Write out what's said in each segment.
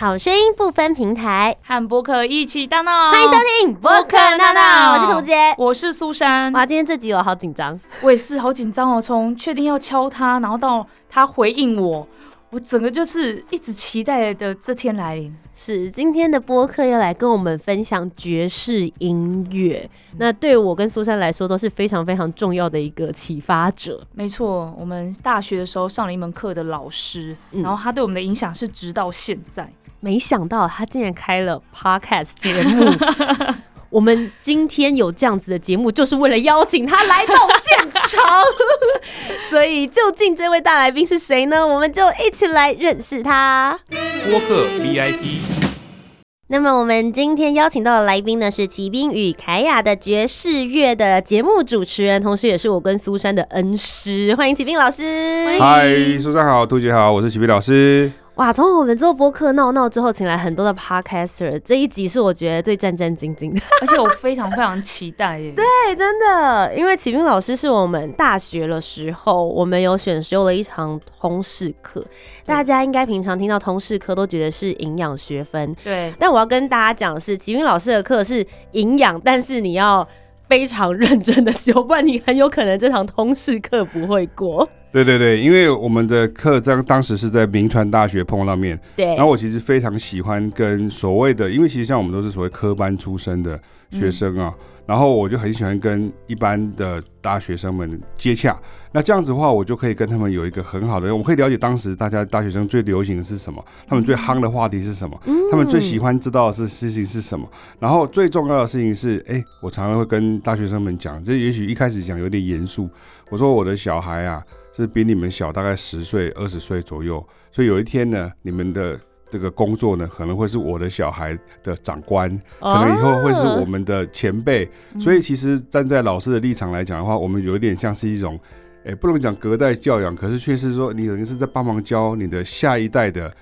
好声音不分平台，和播客一起大闹。欢迎收听播客大闹，我是涂杰，我是苏珊。哇，今天这集我好紧张，我也是好紧张哦。从确定要敲他，然后到他回应我，我整个就是一直期待的这天来临。是今天的播客要来跟我们分享爵士音乐，那对我跟苏珊来说都是非常非常重要的一个启发者。没错，我们大学的时候上了一门课的老师，嗯然后他对我们的影响是直到现在。没想到他竟然开了 podcast 节目。我们今天有这样子的节目，就是为了邀请他来到现场。所以，究竟这位大来宾是谁呢？我们就一起来认识他。播客 VIP，那么，我们今天邀请到的来宾呢，是骑兵与凯雅的爵士乐的节目主持人，同时也是我跟苏珊的恩师。欢迎骑兵老师。嗨，苏珊好，杜姐好，我是启斌老师。哇！从我们做播客闹闹之后，请来很多的 podcaster，这一集是我觉得最战战兢兢的。而且我非常非常期待耶。对，真的，因为启兵老师是我们大学的时候，我们有选修了一堂通识课。大家应该平常听到通识课都觉得是营养学分，对，但我要跟大家讲的是，启兵老师的课是营养，但是你要非常认真的修，不然你很有可能这堂通识课不会过。对对对，因为我们的课当当时是在明传大学碰到面，对，然后我其实非常喜欢跟所谓的，因为其实像我们都是所谓科班出身的学生啊，然后我就很喜欢跟一般的大学生们接洽。那这样子的话，我就可以跟他们有一个很好的，我们可以了解当时大家大学生最流行的是什么，他们最夯的话题是什么，他们最喜欢知道的是事情是什么。然后最重要的事情是，哎、我常常会跟大学生们讲，这也许一开始讲有点严肃，我说我的小孩啊是比你们小大概十岁、二十岁左右，所以有一天呢，你们的这个工作呢，可能会是我的小孩的长官，可能以后会是我们的前辈。所以其实站在老师的立场来讲的话，我们有一点像是一种，诶、不能讲隔代教养，可是却是说你等于是在帮忙教你的下一代的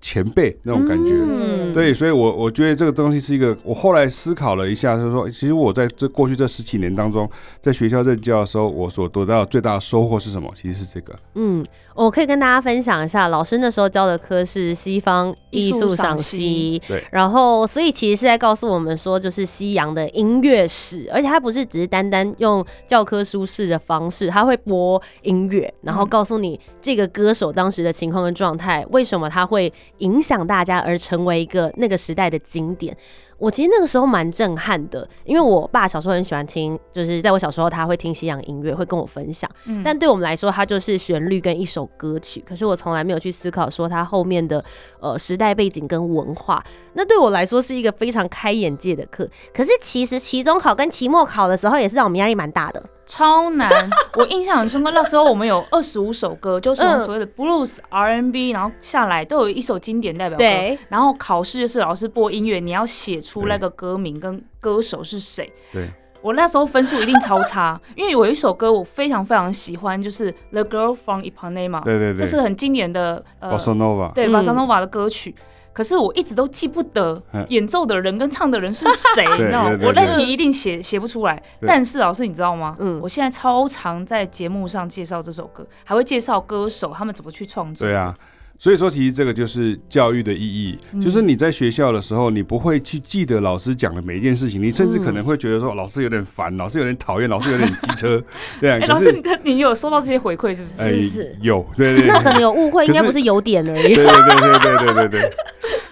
前辈那种感觉。嗯对，所以我我觉得这个东西是一个，我后来思考了一下，就是说，其实我在这过去这十几年当中，在学校任教的时候，我所得到最大的收获是什么？其实是这个。嗯，我可以跟大家分享一下，老师那时候教的科是西方艺术赏析，对然后所以其实是在告诉我们说，就是西洋的音乐史，而且它不是只是单单用教科书式的方式，它会播音乐，然后告诉你这个歌手当时的情况跟状态，为什么他会影响大家而成为一个那个时代的经典。我其实那个时候蛮震撼的，因为我爸小时候很喜欢听，就是在我小时候他会听西洋音乐，会跟我分享。嗯但对我们来说，它就是旋律跟一首歌曲。可是我从来没有去思考说它后面的呃时代背景跟文化。那对我来说是一个非常开眼界的课。可是其实期中考跟期末考的时候，也是让我们压力蛮大的。超难。我印象很深刻，那时候我们有二十五首歌，就是我们嗯所谓的 blues、R&B，然后下来都有一首经典代表歌。对，然后考试就是老师播音乐，你要写出那个歌名跟歌手是谁。对，我那时候分数一定超差，因为有一首歌我非常非常喜欢，就是《The Girl from Ipanema》，对对对，这是很经典的呃 Bossa Nova，对嗯巴萨诺瓦的歌曲。可是我一直都记不得嗯演奏的人跟唱的人是谁，你知道我那对题一定写写不出来。但是老师，你知道吗？嗯我现在超常在节目上介绍这首歌，还会介绍歌手他们怎么去创作。对啊。所以说其实这个就是教育的意义就是你在学校的时候你不会去记得老师讲的每一件事情你甚至可能会觉得说老师有点烦老师有点讨厌老师有点机车 对啊老师你你有收到这些回馈是不是？哎有对对那可能有误会应该不是有点而已。对对对对对对。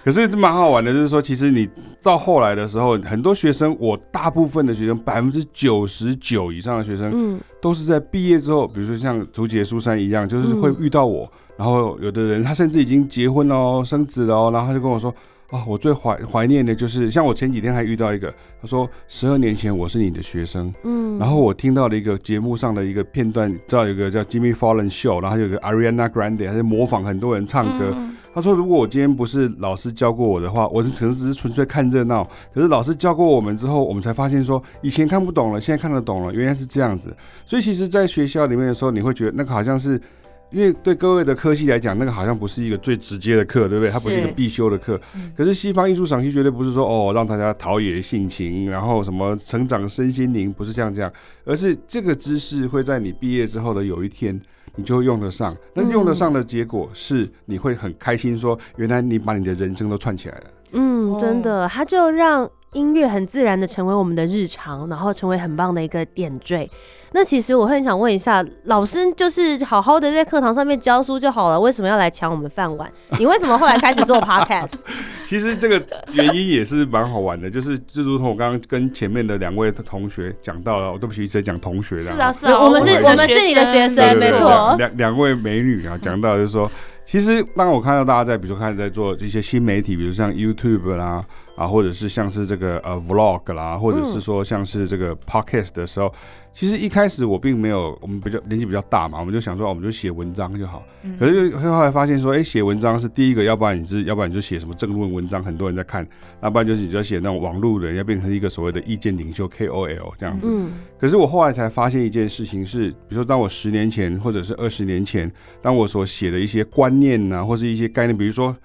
可是蛮好玩的就是说其实你到后来的时候很多学生我大部分的学生百分之九十九以上的学生都是在毕业之后比如说像竹节书山一样就是会遇到我然后有的人他甚至已经结婚了哦，生子了哦，然后他就跟我说。啊、我最怀怀念的就是，像我前几天还遇到一个，他说十二年前我是你的学生，嗯然后我听到了一个节目上的一个片段，知道有一个叫 Jimmy Fallon Show，然后有个 Ariana Grande，他在模仿很多人唱歌。嗯他说，如果我今天不是老师教过我的话，我可能只是纯粹看热闹。可是老师教过我们之后，我们才发现说，以前看不懂了，现在看得懂了，原来是这样子。所以其实，在学校里面的时候，你会觉得那个好像是。因为对各位的科系来讲，那个好像不是一个最直接的课，对不对？它不是一个必修的课。嗯可是西方艺术赏析绝对不是说哦，让大家陶冶性情，然后什么成长身心灵，不是这样这样，而是这个知识会在你毕业之后的有一天，你就会用得上。那用得上的结果是你会很开心说，原来你把你的人生都串起来了。嗯，真哦的，他就让音乐很自然的成为我们的日常，然后成为很棒的一个点缀。那其实我很想问一下，老师就是好好的在课堂上面教书就好了，为什么要来抢我们饭碗？你为什么后来开始做 podcast？其实这个原因也是蛮好玩的，就是就如同我刚刚跟前面的两位同学讲到了，我对不起，一直在讲同学的。是啊是啊，我们是我们是你的学生没错两两两位美女啊，讲到就是说，其实当我看到大家在，比如说开始在做这些新媒体，比如像 YouTube 啦，啊，或者是像是这个呃 Vlog 啦，或者是说像是这个 Podcast 的时候，其实一开始我并没有，我们比较年纪比较大嘛，我们就想说，哦我们就写文章就好。嗯可是后来发现说，哎、写文章是第一个，要不然你是，要不然你就写什么政论文章，很多人在看；要不然就是你就要写那种网路人，要变成一个所谓的意见领袖 KOL 这样子。嗯可是我后来才发现一件事情是，比如说当我十年前或者是二十年前，当我所写的一些观念呐、或是一些概念，比如说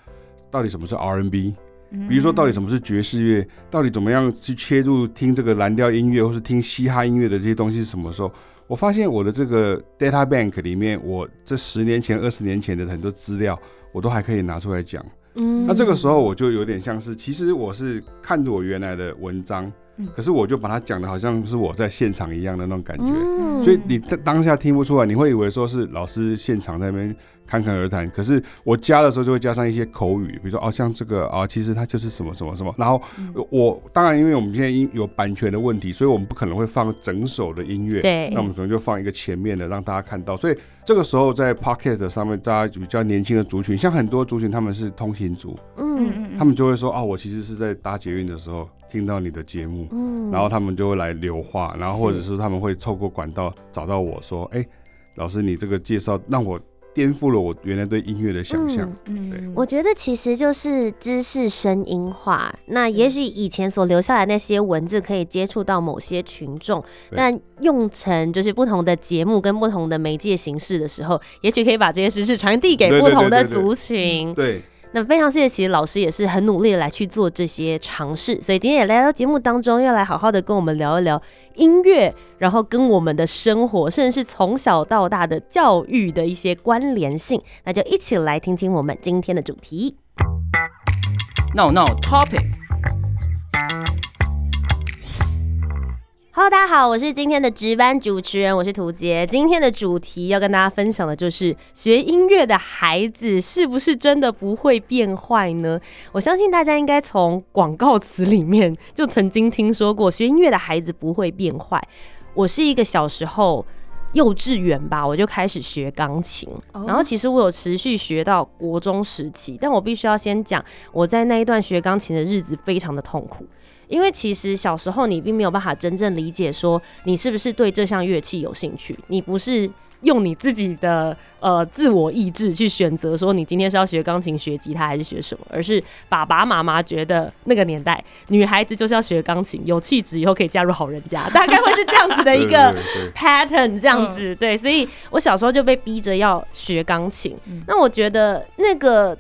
到底什么是 R&B，比如说到底什么是爵士乐，到底怎么样去切入听这个蓝调音乐或是听嘻哈音乐的这些东西是什么时候？我发现我的这个 data bank 里面，我这十年前、二十年前的很多资料，我都还可以拿出来讲。嗯那这个时候我就有点像是，其实我是看着我原来的文章嗯，可是我就把它讲的好像是我在现场一样的那种感觉。嗯所以你在当下听不出来，你会以为说是老师现场在那边侃侃而谈。可是我加的时候就会加上一些口语，比如说哦，像这个啊，其实它就是什么什么什么。然后嗯我当然因为我们现在音有版权的问题，所以我们不可能会放整首的音乐。对那我们可能就放一个前面的，让大家看到。所以这个时候在 podcast 上面，大家比较年轻的族群，像很多族群他们是通勤族，嗯嗯他们就会说啊，我其实是在搭捷运的时候听到你的节目。嗯然后他们就会来留话，然后或者是他们会透过管道找到我说，哎、老师你这个介绍让我颠覆了我原来对音乐的想象。嗯对我觉得其实就是知识声音化。那也许以前所留下来那些文字可以接触到某些群众，但用成就是不同的节目跟不同的媒介形式的时候，也许可以把这些知识传递给不同的族群。对，那非常谢谢，其实老师也是很努力的来去做这些尝试，所以今天也来到节目当中，要来好好的跟我们聊一聊音乐，然后跟我们的生活，甚至是从小到大的教育的一些关联性。那就一起来听听我们今天的主题。No No Topic。Hello，大家好，我是今天的值班主持人，我是涂杰。今天的主题要跟大家分享的就是学音乐的孩子是不是真的不会变坏呢？我相信大家应该从广告词里面就曾经听说过，学音乐的孩子不会变坏。我是一个小时候幼稚园吧，我就开始学钢琴，哦然后其实我有持续学到国中时期，但我必须要先讲，我在那一段学钢琴的日子非常的痛苦。因为其实小时候你并没有办法真正理解说你是不是对这项乐器有兴趣，你不是用你自己的呃自我意志去选择说你今天是要学钢琴、学吉他还是学什么，而是爸爸妈妈觉得那个年代女孩子就是要学钢琴，有气质以后可以嫁入好人家，大概会是这样子的一个 pattern 这样子，对，所以我小时候就被逼着要学钢琴。嗯那我觉得那个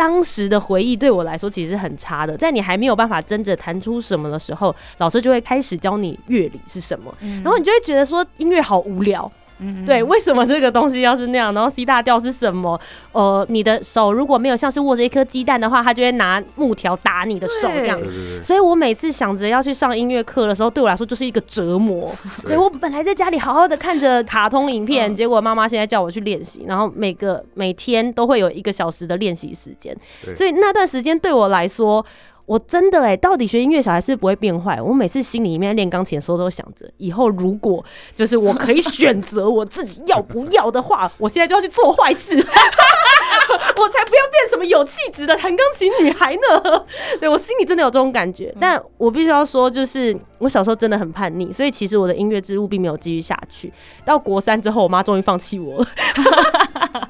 当时的回忆对我来说其实是很差的，在你还没有办法真正弹出什么的时候，老师就会开始教你乐理是什么，嗯然后你就会觉得说音乐好无聊。嗯对，为什么这个东西要是那样？然后 C 大调是什么？呃，你的手如果没有像是握着一颗鸡蛋的话，他就会拿木条打你的手这样所以我每次想着要去上音乐课的时候，对我来说就是一个折磨。对我本来在家里好好的看着卡通影片，嗯结果妈妈现在叫我去练习，然后每个每天都会有一个小时的练习时间，所以那段时间对我来说。我真的哎、到底学音乐小孩是不是不会变坏？我每次心里面练钢琴的时候，都想着以后如果就是我可以选择我自己要不要的话，我现在就要去做坏事，我才不要变什么有气质的弹钢琴女孩呢。对我心里真的有这种感觉，但我必须要说，就是我小时候真的很叛逆，所以其实我的音乐之路并没有继续下去。到国三之后，我妈终于放弃我了。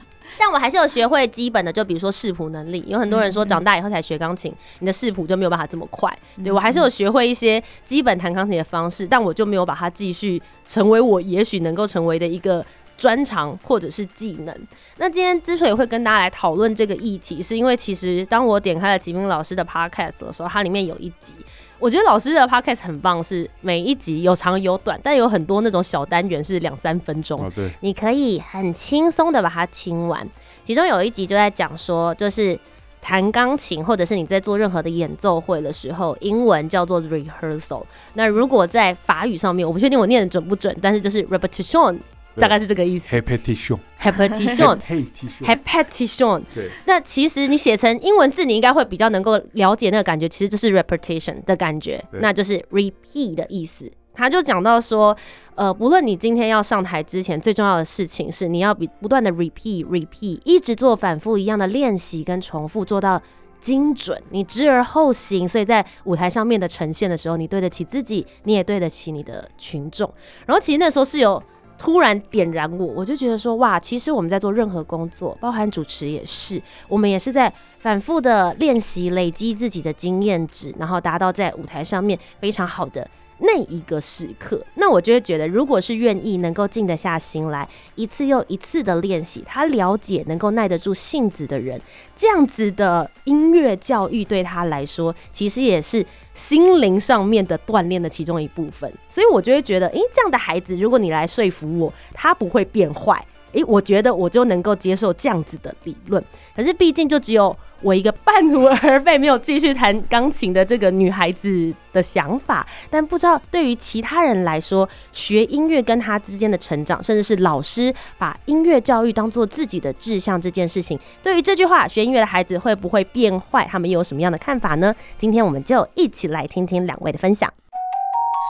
但我还是有学会基本的，就比如说视谱能力。有很多人说长大以后才学钢琴，你的视谱就没有办法这么快。对我还是有学会一些基本弹钢琴的方式，但我就没有把它继续成为我也许能够成为的一个专长或者是技能。那今天之所以会跟大家来讨论这个议题，是因为其实当我点开了吉明老师的 podcast 的时候，它里面有一集。我觉得老师的 podcast 很棒，是每一集有长有短，但有很多那种小单元是两三分钟，哦对，你可以很轻松的把它听完。其中有一集就在讲说，就是弹钢琴或者是你在做任何的演奏会的时候，英文叫做 rehearsal。那如果在法语上面，我不确定我念的准不准，但是就是 repetition，对大概是这个意思。repetition，repetition，对，那其实你写成英文字，你应该会比较能够了解那个感觉，其实就是 repetition 的感觉，那就是 repeat 的意思。他就讲到说，呃，不论你今天要上台之前，最重要的事情是你要比不断的 repeat repeat，一直做反复一样的练习跟重复，做到精准，你知而后行。所以在舞台上面的呈现的时候，你对得起自己，你也对得起你的群众。然后其实那时候是有突然点燃我，我就觉得说，哇，其实我们在做任何工作，包含主持也是，我们也是在反复的练习，累积自己的经验值，然后达到在舞台上面非常好的。那一个时刻，那我就会觉得，如果是愿意能够静得下心来，一次又一次的练习，他了解能够耐得住性子的人，这样子的音乐教育对他来说，其实也是心灵上面的锻炼的其中一部分。所以我就会觉得，诶、这样的孩子，如果你来说服我，他不会变坏。诶、我觉得我就能够接受这样子的理论。可是毕竟就只有我一个半途而废、没有继续弹钢琴的这个女孩子的想法，但不知道对于其他人来说，学音乐跟他之间的成长，甚至是老师把音乐教育当做自己的志向这件事情，对于这句话，学音乐的孩子会不会变坏？他们又有什么样的看法呢？今天我们就一起来听听两位的分享。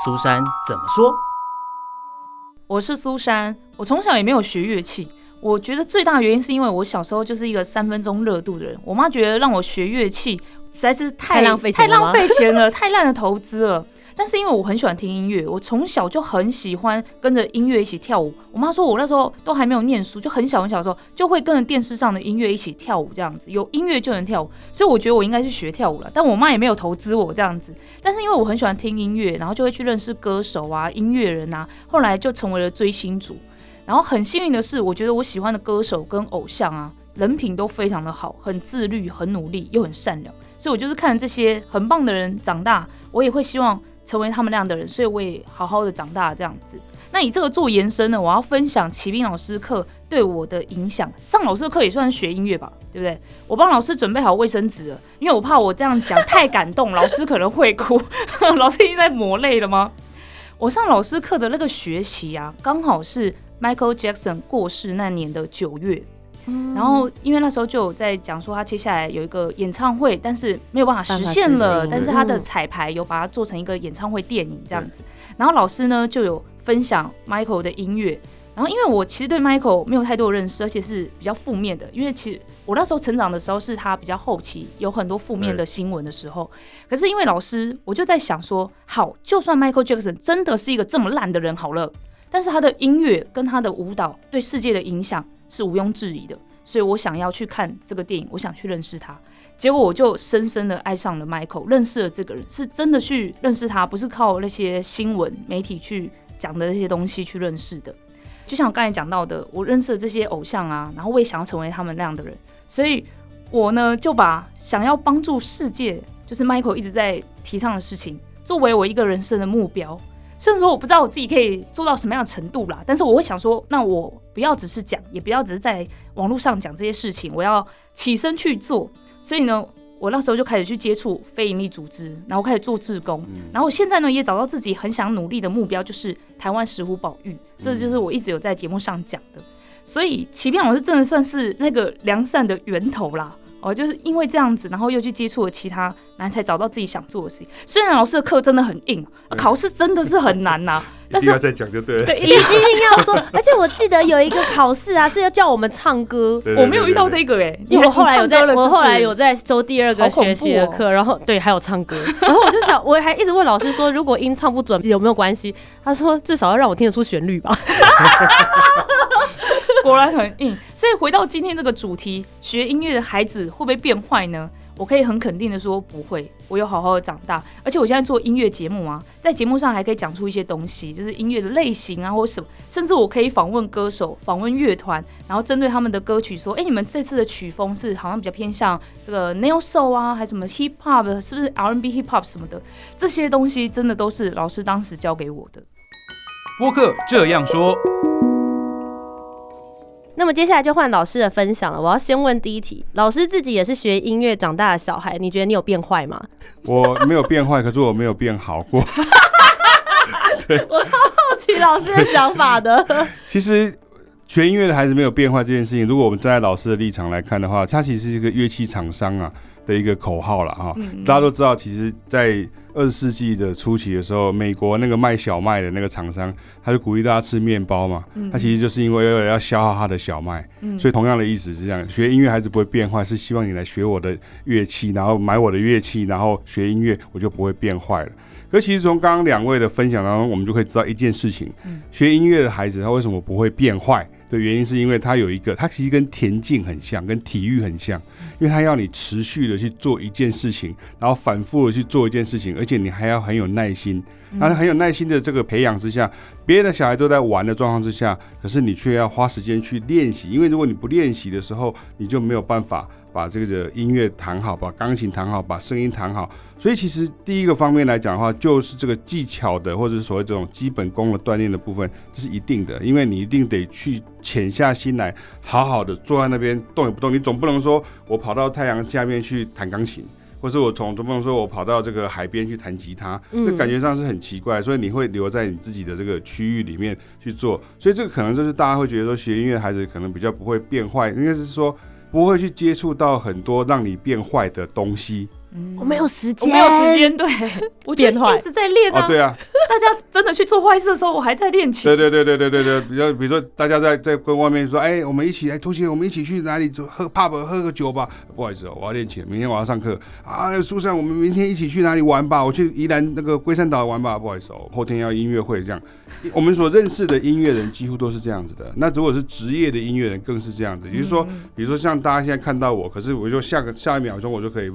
苏珊怎么说？我是苏珊，我从小也没有学乐器。我觉得最大的原因是因为我小时候就是一个三分钟热度的人，我妈觉得让我学乐器实在是太太浪费太浪费钱了，太烂的投资了。但是因为我很喜欢听音乐，我从小就很喜欢跟着音乐一起跳舞。我妈说我那时候都还没有念书，就很小很小的时候就会跟着电视上的音乐一起跳舞，这样子有音乐就能跳舞。所以我觉得我应该去学跳舞了，但我妈也没有投资我这样子。但是因为我很喜欢听音乐，然后就会去认识歌手啊、音乐人啊，后来就成为了追星族。然后很幸运的是，我觉得我喜欢的歌手跟偶像啊，人品都非常的好，很自律、很努力又很善良。所以我就是看这些很棒的人长大，我也会希望成为他们那样的人，所以我也好好的长大这样子。那以这个做延伸呢，我要分享齐兵老师课对我的影响。上老师的课也算是学音乐吧，对不对？我帮老师准备好卫生纸了，因为我怕我这样讲太感动，老师可能会哭。老师已经在抹泪了吗？我上老师课的那个学习啊，刚好是 Michael Jackson 过世那年的九月。然后，因为那时候就有在讲说他接下来有一个演唱会，但是没有办法实现了。但是他的嗯彩排有把它做成一个演唱会电影这样子。然后老师呢就有分享 Michael 的音乐。然后因为我其实对 Michael 没有太多的认识，而且是比较负面的，因为其实我那时候成长的时候是他比较后期有很多负面的新闻的时候。可是因为老师，我就在想说，好，就算 Michael Jackson 真的是一个这么烂的人好了，但是他的音乐跟他的舞蹈对世界的影响是毋庸置疑的，所以我想要去看这个电影，我想去认识他。结果我就深深的爱上了 Michael，认识了这个人，是真的去认识他，不是靠那些新闻媒体去讲的那些东西去认识的。就像我刚才讲到的，我认识了这些偶像啊，然后我也想要成为他们那样的人，所以我呢就把想要帮助世界，就是 Michael 一直在提倡的事情，作为我一个人生的目标。虽然说我不知道我自己可以做到什么样的程度啦，但是我会想说，那我不要只是讲，也不要只是在网络上讲这些事情，我要起身去做。所以呢，我那时候就开始去接触非营利组织，然后开始做志工，然后我现在呢也找到自己很想努力的目标，就是台湾石虎保育，这就是我一直有在节目上讲的。所以奇变老师真的算是那个良善的源头啦。哦，就是因为这样子，然后又去接触了其他，然后才找到自己想做的事情。虽然老师的课真的很硬，考试真的是很难呐，但是要再讲就对了。对，一定要说。而且我记得有一个考试啊，是要叫我们唱歌。我没有遇到这个哎，因为我后来有在，我后来有在收第二个学习的哦课，然后对，还有唱歌。然后我就想，我还一直问老师说，如果音唱不准有没有关系？他说至少要让我听得出旋律吧。果然很硬，所以回到今天这个主题，学音乐的孩子会不会变坏呢？我可以很肯定的说不会，我有好好的长大，而且我现在做音乐节目啊，在节目上还可以讲出一些东西，就是音乐的类型啊，或什么，甚至我可以访问歌手、访问乐团，然后针对他们的歌曲说，哎，你们这次的曲风是好像比较偏向这个 neo soul 啊，还什么 hip hop，是不是 R&B hip hop 什么的？这些东西真的都是老师当时教给我的。播客这样说，那么接下来就换老师的分享了。我要先问第一题，老师自己也是学音乐长大的小孩，你觉得你有变坏吗？我没有变坏，可是我没有变好过。我超好奇老师的想法的。其实学音乐的孩子没有变坏这件事情，如果我们站在老师的立场来看的话，他其实是一个乐器厂商啊的一个口号了哈。大家都知道，其实，在二十世纪的初期的时候，美国那个卖小麦的那个厂商，他就鼓励大家吃面包嘛。他其实就是因为要要消耗他的小麦，所以同样的意思是这样：学音乐孩子不会变坏，是希望你来学我的乐器，然后买我的乐器，然后学音乐，我就不会变坏了。可其实从刚刚两位的分享当中，我们就可以知道一件事情：学音乐的孩子他为什么不会变坏的原因，是因为他有一个，他其实跟田径很像，跟体育很像，因为他要你持续的去做一件事情，然后反复的去做一件事情，而且你还要很有耐心。那很有耐心的这个培养之下，别人的小孩都在玩的状况之下，可是你却要花时间去练习，因为如果你不练习的时候，你就没有办法把这个音乐弹好，把钢琴弹好，把声音弹好。所以其实第一个方面来讲的话，就是这个技巧的或者是所谓这种基本功的锻炼的部分，这是一定的，因为你一定得去潜下心来，好好的坐在那边动也不动，你总不能说我跑到太阳下面去弹钢琴。或是我从总不能说我跑到这个海边去弹吉他，那感觉上是很奇怪，所以你会留在你自己的这个区域里面去做，所以这个可能就是大家会觉得说学音乐孩子可能比较不会变坏，应该是说不会去接触到很多让你变坏的东西。我没有时我间，没有时。间，对 我觉变坏一直在练啊。哦，对啊，大家真的去做坏事的时候，我还在练琴。对对对对对对对，比较比如说大家在在跟外面说，哎，我们一起，哎，同学，我们一起去哪里走喝 pub 喝个酒吧？不好意思哦，我要练琴，明天我要上课啊。苏珊，我们明天一起去哪里玩吧？我去宜兰那个龟山岛玩吧。不好意思哦，后天要音乐会这样。我们所认识的音乐人几乎都是这样子的。那如果是职业的音乐人，更是这样子。也就是说，比如说像大家现在看到我，可是我就下个下一秒钟我就可以，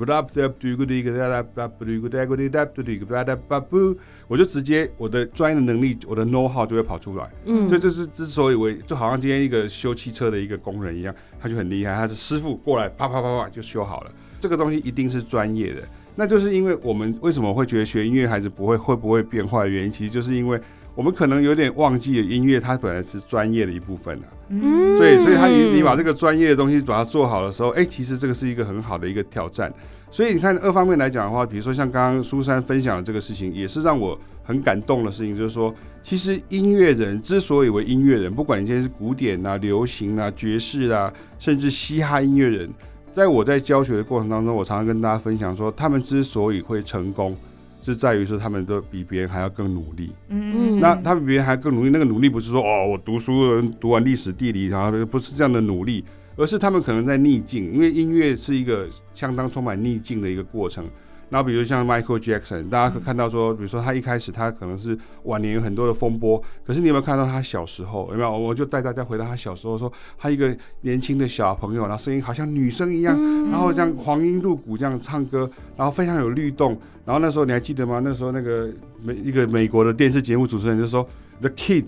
我就直接我的专业的能力，我的 know how 就会跑出来。嗯所以这是之所以我就好像今天一个修汽车的一个工人一样，他就很厉害，他是师傅过来啪啪啪啪就修好了。这个东西一定是专业的，那就是因为我们为什么会觉得学音乐孩子不会会不会变坏的原因，其实就是因为我们可能有点忘记了音乐它本来是专业的一部分啊。嗯所以，所以他你你把这个专业的东西把它做好的时候，哎、其实这个是一个很好的一个挑战。所以你看，二方面来讲的话，比如说像刚刚苏珊分享的这个事情，也是让我很感动的事情，就是说，其实音乐人之所以为音乐人，不管你今天是古典啊、流行啊、爵士啊，甚至嘻哈音乐人，在我在教学的过程当中，我常常跟大家分享说，他们之所以会成功，是在于说他们都比别人还要更努力。嗯那他们比别人还更努力，那个努力不是说哦，我读书读完历史地理，然后不是这样的努力，而是他们可能在逆境，因为音乐是一个相当充满逆境的一个过程。然后比如像 Michael Jackson，大家可以看到说，比如说他一开始他可能是晚年有很多的风波，可是你有没有看到他小时候？有没有？我就带大家回到他小时候，说他一个年轻的小朋友，然后声音好像女生一样，然后这样黄莺入骨这样唱歌，然后非常有律动。然后那时候你还记得吗？那时候那个美一个美国的电视节目主持人就说，The kid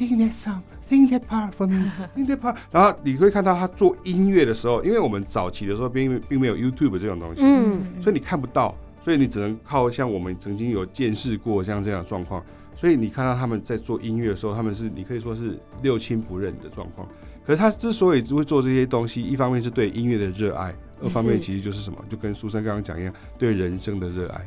OK，sing that song，sing that part for me，sing that part。然后你会看到他做音乐的时候，因为我们早期的时候并并没有 YouTube 这种东西，嗯，所以你看不到，所以你只能靠像我们曾经有见识过像这样的状况，所以你看到他们在做音乐的时候，他们是你可以说是六亲不认的状况。可是他之所以会做这些东西，一方面是对音乐的热爱。二方面其实就是什么，就跟苏珊刚刚讲一样，对人生的热爱，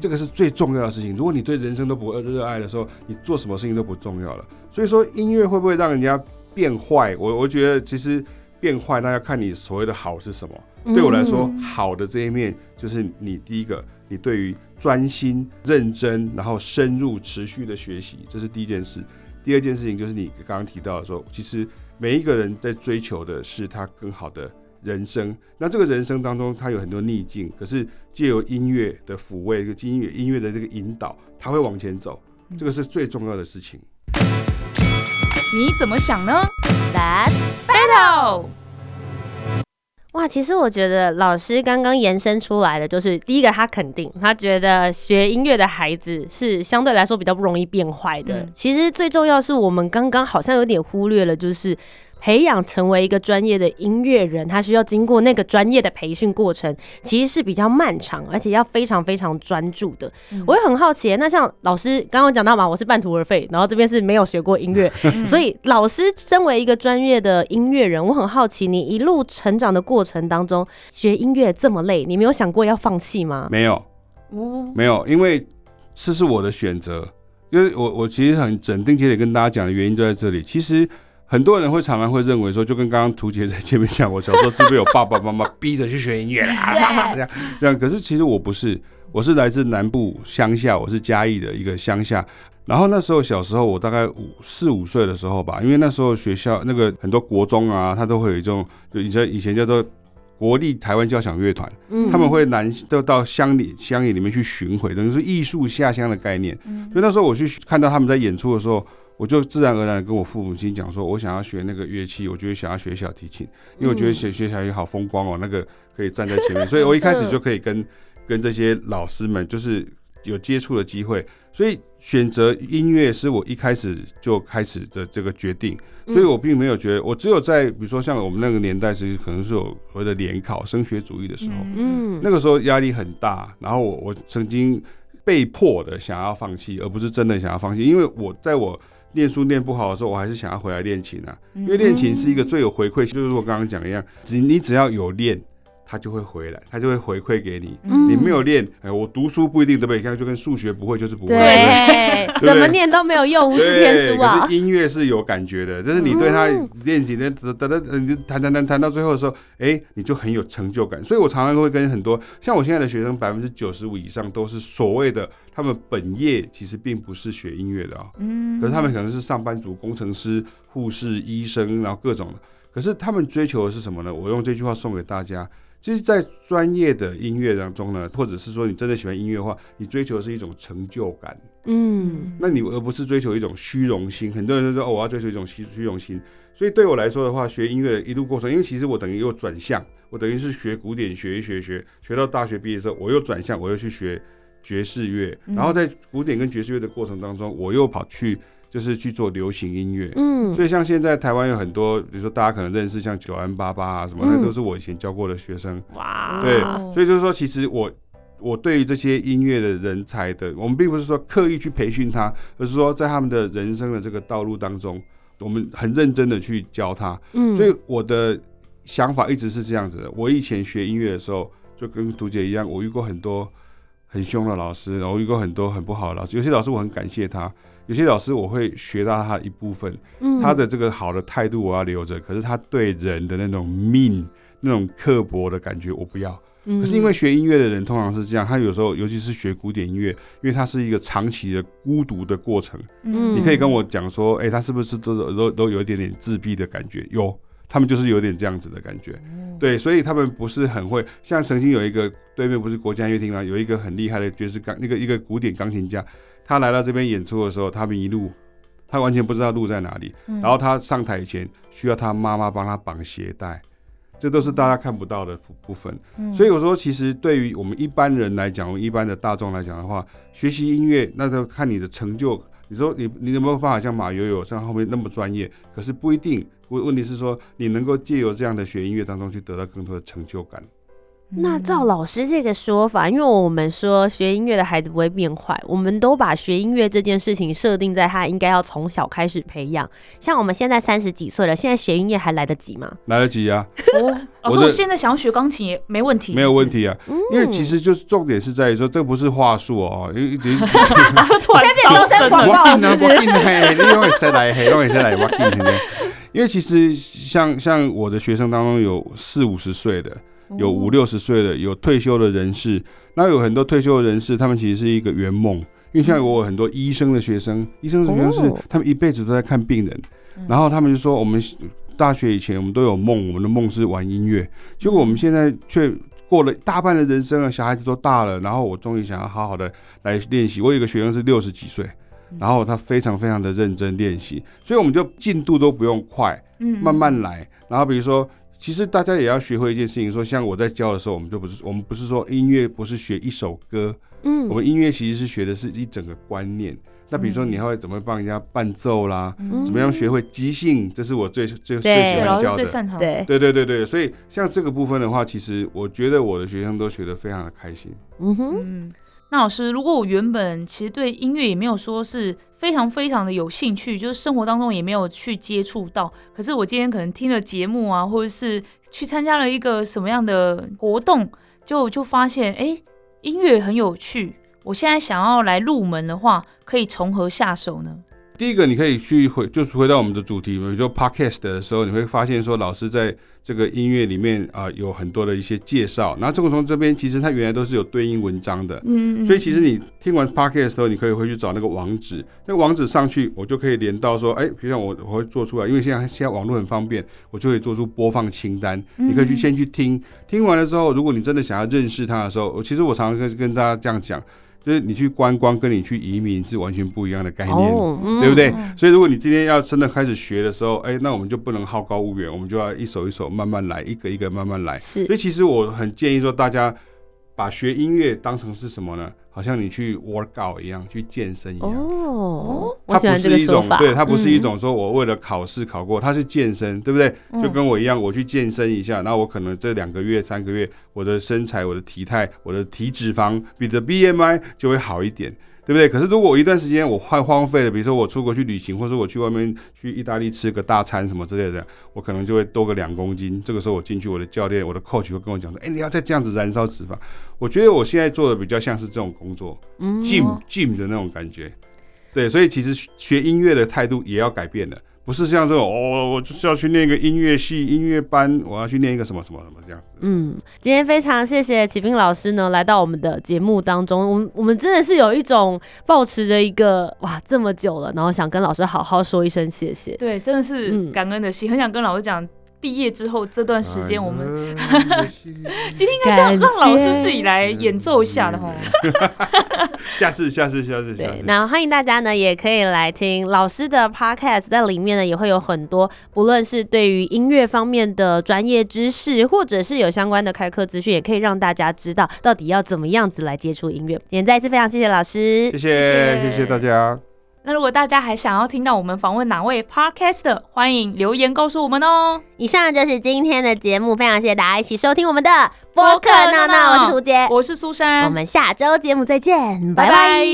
这个是最重要的事情。如果你对人生都不热爱的时候，你做什么事情都不重要了。所以说，音乐会不会让人家变坏？我我觉得其实变坏，那要看你所谓的好是什么。对我来说，好的这一面就是你第一个，你对于专心、认真，然后深入、持续的学习，这是第一件事。第二件事情就是你刚刚提到的说，其实每一个人在追求的是他更好的。人生，那这个人生当中，他有很多逆境，可是借由音乐的抚慰，一个音乐音乐的这个引导，他会往前走，这个是最重要的事情。你怎么想呢？Let's battle！哇，其实我觉得老师刚刚延伸出来的，就是第一个，他肯定他觉得学音乐的孩子是相对来说比较不容易变坏的。其实最重要是我们刚刚好像有点忽略了，就是。培养成为一个专业的音乐人，他需要经过那个专业的培训过程，其实是比较漫长，而且要非常非常专注的。我也很好奇，那像老师刚刚讲到嘛，我是半途而废，然后这边是没有学过音乐，所以老师身为一个专业的音乐人，我很好奇，你一路成长的过程当中，学音乐这么累，你没有想过要放弃吗？没有，没有，因为这是我的选择，因为我我其实很整定且得跟大家讲的原因就在这里，其实。很多人会常常会认为说，就跟刚刚图杰在前面讲，我小时候是被我爸爸妈妈逼着去学音乐啦，这样这样。可是其实我不是，我是来自南部乡下，我是嘉义的一个乡下。然后那时候小时候，我大概五四五岁的时候吧，因为那时候学校那个很多国中啊，他都会有一种，就以前以前叫做国立台湾交响乐团，他们会南都到乡里乡野里面去巡回，等于是艺术下乡的概念。所以那时候我去看到他们在演出的时候。我就自然而然跟我父母亲讲说，我想要学那个乐器，我觉得想要学小提琴，因为我觉得学学小提琴好风光哦，那个可以站在前面，所以我一开始 就可以跟跟这些老师们就是有接触的机会，所以选择音乐是我一开始就开始的这个决定，所以我并没有觉得，我只有在比如说像我们那个年代是可能是有所谓的联考升学主义的时候，嗯，那个时候压力很大，然后我我曾经被迫的想要放弃，而不是真的想要放弃，因为我在我。念书念不好的时候，我还是想要回来练琴啊，因为练琴是一个最有回馈，就是我刚刚讲一样，只你只要有练。他就会回来，他就会回馈给你。你没有练，哎，我读书不一定对不对？你看就跟数学不会就是不会，对，怎么念都没有用，无字天书啊。可是音乐是有感觉的，就是你对他练习的，等等等，你弹弹弹弹到最后的时候，哎，你就很有成就感。所以我常常会跟很多像我现在的学生，百分之九十五以上都是所谓的他们本业其实并不是学音乐的啊，嗯，可是他们可能是上班族、工程师、护士、医生，然后各种的。可是他们追求的是什么呢？我用这句话送给大家。其实，在专业的音乐当中呢，或者是说你真的喜欢音乐的话，你追求的是一种成就感。嗯，那你而不是追求一种虚荣心。很多人都说，哦，我要追求一种虚虚荣心。所以对我来说的话，学音乐一路过程，因为其实我等于又转向，我等于是学古典，学一学学，学到大学毕业之后，我又转向，我又去学爵士乐。然后在古典跟爵士乐的过程当中，我又跑去。就是去做流行音乐，嗯，所以像现在台湾有很多，比如说大家可能认识像九安八八啊什么，那都是我以前教过的学生，哇，对，所以就是说，其实我我对于这些音乐的人才的，我们并不是说刻意去培训他，而是说在他们的人生的这个道路当中，我们很认真的去教他，嗯，所以我的想法一直是这样子的。我以前学音乐的时候，就跟图姐一样，我遇过很多很凶的老师，然后遇过很多很不好的老师，有些老师我很感谢他。有些老师我会学到他一部分，他的这个好的态度我要留着，可是他对人的那种命、那种刻薄的感觉我不要。可是因为学音乐的人通常是这样，他有时候尤其是学古典音乐，因为它是一个长期的孤独的过程。嗯，你可以跟我讲说，哎，他是不是都都都有一点点自闭的感觉？有。他们就是有点这样子的感觉。对，所以他们不是很会。像曾经有一个对面不是国家音乐厅吗？有一个很厉害的爵士钢那个一个古典钢琴家，他来到这边演出的时候，他迷路，他完全不知道路在哪里。然后他上台前需要他妈妈帮他绑鞋带，这都是大家看不到的部部分。所以我说，其实对于我们一般人来讲，一般的大众来讲的话，学习音乐那就看你的成就。你说你你有没有办法像马友友像后面那么专业？可是不一定。问问题是说，你能够借由这样的学音乐当中去得到更多的成就感。那照老师这个说法，因为我们说学音乐的孩子不会变坏，我们都把学音乐这件事情设定在他应该要从小开始培养。像我们现在三十几岁了，现在学音乐还来得及吗？来得及啊！哦老师，我现在想要学钢琴也没问题，没有问题啊。因为其实就是重点是在于说，这不是话术哦，因为 突然变成广告，是不是？嘿，你用谁来？嘿，用谁来？我听听。因为其实像像我的学生当中有四五十岁的。有五六十岁的，有退休的人士，那有很多退休的人士，他们其实是一个圆梦。因为像我有很多医生的学生，医生的学生是他们一辈子都在看病人，然后他们就说，我们大学以前我们都有梦，我们的梦是玩音乐，结果我们现在却过了大半的人生了，小孩子都大了，然后我终于想要好好的来练习。我有一个学生是六十几岁，然后他非常非常的认真练习，所以我们就进度都不用快，嗯，慢慢来。然后比如说。其实大家也要学会一件事情，说像我在教的时候，我们就不是我们不是说音乐不是学一首歌，嗯，我们音乐其实是学的是一整个观念。那比如说你会怎么帮人家伴奏啦，怎么样学会即兴，这是我最最最喜欢教的，最擅长的。对对对对，所以像这个部分的话，其实我觉得我的学生都学得非常的开心。嗯哼。那老师，如果我原本其实对音乐也没有说是非常非常的有兴趣，就是生活当中也没有去接触到，可是我今天可能听了节目啊，或者是去参加了一个什么样的活动，就就发现哎，音乐很有趣。我现在想要来入门的话，可以从何下手呢？第一个，你可以去回，就是回到我们的主题，比如说 podcast 的时候，你会发现说，老师在这个音乐里面啊，有很多的一些介绍。然后，这个从这边其实它原来都是有对应文章的，嗯，所以其实你听完 podcast 的时候，你可以回去找那个网址，那个网址上去，我就可以连到说，哎，比如像我我会做出来，因为现在现在网络很方便，我就可以做出播放清单，你可以去先去听，听完了之后，如果你真的想要认识它的时候，其实我常常跟跟大家这样讲。就是你去观光，跟你去移民是完全不一样的概念，对不对？所以如果你今天要真的开始学的时候，哎，那我们就不能好高骛远，我们就要一手一手慢慢来，一个一个慢慢来。是，所以其实我很建议说，大家把学音乐当成是什么呢？好像你去 work out 一样，去健身一样。哦，它不是一种，对，它不是一种说我为了考试考过，它是健身，对不对？就跟我一样，我去健身一下，那我可能这两个月、三个月，我的身材、我的体态、我的体脂肪比的 BMI 就会好一点。对不对？可是如果我一段时间我快荒废了，比如说我出国去旅行，或者我去外面去意大利吃个大餐什么之类的，我可能就会多个两公斤。这个时候我进去，我的教练、我的 coach 会跟我讲说：“哎，你要再这样子燃烧脂肪。”我觉得我现在做的比较像是这种工作，gym gym 的那种感觉。对，所以其实学音乐的态度也要改变了。不是像这种哦，我就是要去念一个音乐系音乐班，我要去念一个什么什么什么这样子。嗯，今天非常谢谢启斌老师呢，来到我们的节目当中。我们我们真的是有一种保持着一个哇这么久了，然后想跟老师好好说一声谢谢。对，真的是感恩的心，很想跟老师讲。毕业之后这段时间，我们 今天应该让让老师自己来演奏一下的哈。下次，下次，下次，对。那欢迎大家呢，也可以来听老师的 podcast，在里面呢也会有很多，不论是对于音乐方面的专业知识，或者是有相关的开课资讯，也可以让大家知道到底要怎么样子来接触音乐。今天再一次非常谢谢老师，谢谢，谢谢大家。那如果大家还想要听到我们访问哪位 podcaster，欢迎留言告诉我们哦。以上就是今天的节目，非常谢谢大家一起收听我们的播客闹闹，我是涂杰，我是苏珊，我们下周节目再见，拜拜。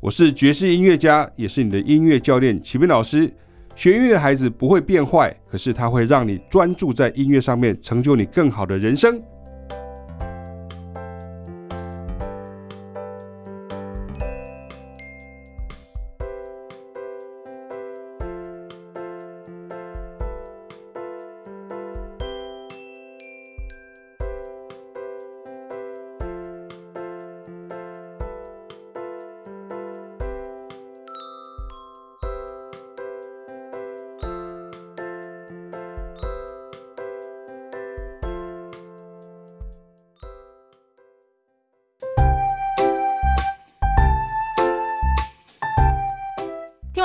我是爵士音乐家，也是你的音乐教练启明老师。学音乐的孩子不会变坏，可是他会让你专注在音乐上面，成就你更好的人生。